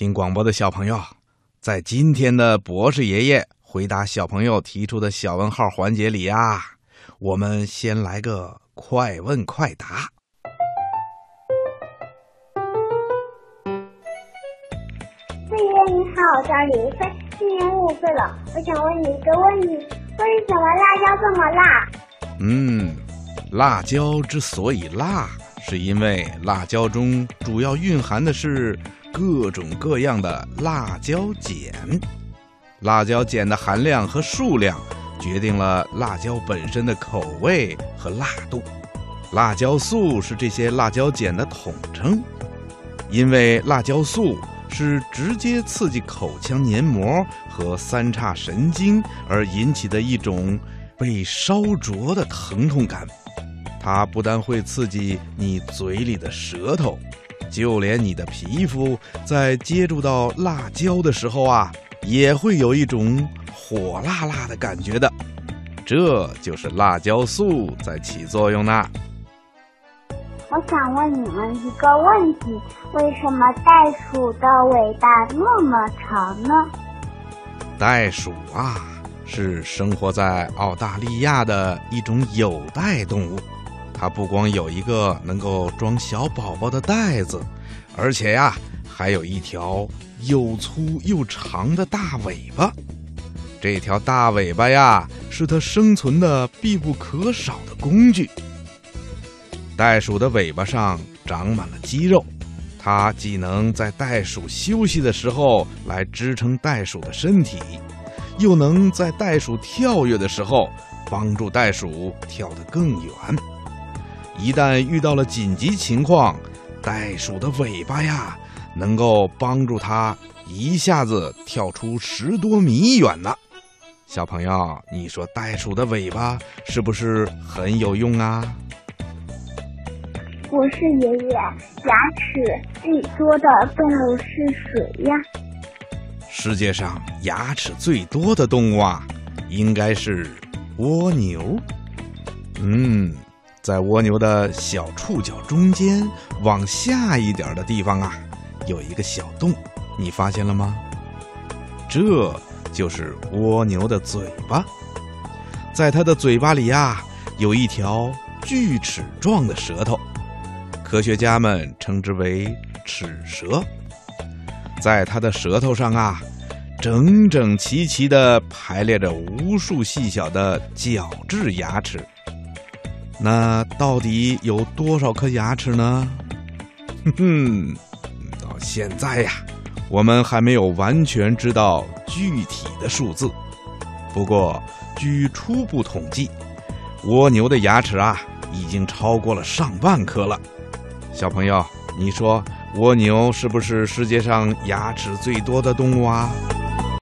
听广播的小朋友，在今天的博士爷爷回答小朋友提出的小问号环节里啊，我们先来个快问快答。爷爷你好，我叫林飞，今年五岁了。我想问你一个问题：为什么辣椒这么辣？嗯，辣椒之所以辣，是因为辣椒中主要蕴含的是各种各样的辣椒碱。辣椒碱的含量和数量决定了辣椒本身的口味和辣度。辣椒素是这些辣椒碱的统称，因为辣椒素是直接刺激口腔黏膜和三叉神经而引起的一种被烧灼的疼痛感。它不但会刺激你嘴里的舌头，就连你的皮肤在接触到辣椒的时候啊，也会有一种火辣辣的感觉的。这就是辣椒素在起作用呢。我想问你们一个问题：为什么袋鼠的尾巴那么长呢？袋鼠啊，是生活在澳大利亚的一种有袋动物。它不光有一个能够装小宝宝的袋子，而且呀，还有一条又粗又长的大尾巴。这条大尾巴呀，是它生存的必不可少的工具。袋鼠的尾巴上长满了肌肉，它既能在袋鼠休息的时候来支撑袋鼠的身体，又能在袋鼠跳跃的时候帮助袋鼠跳得更远。一旦遇到了紧急情况，袋鼠的尾巴呀，能够帮助它一下子跳出十多米远呢。小朋友，你说袋鼠的尾巴是不是很有用啊？我是爷爷，牙齿最多的动物是谁呀？世界上牙齿最多的动物啊，应该是蜗牛。嗯，在蜗牛的小触角中间往下一点的地方啊，有一个小洞，你发现了吗？这就是蜗牛的嘴巴，在它的嘴巴里呀，有一条锯齿状的舌头。科学家们称之为齿舌，在它的舌头上啊，整整齐齐地排列着无数细小的角质牙齿。那到底有多少颗牙齿呢？哼哼，到现在呀，我们还没有完全知道具体的数字。不过，据初步统计，蜗牛的牙齿啊，已经超过了上万颗了。小朋友，你说蜗牛是不是世界上牙齿最多的动物啊？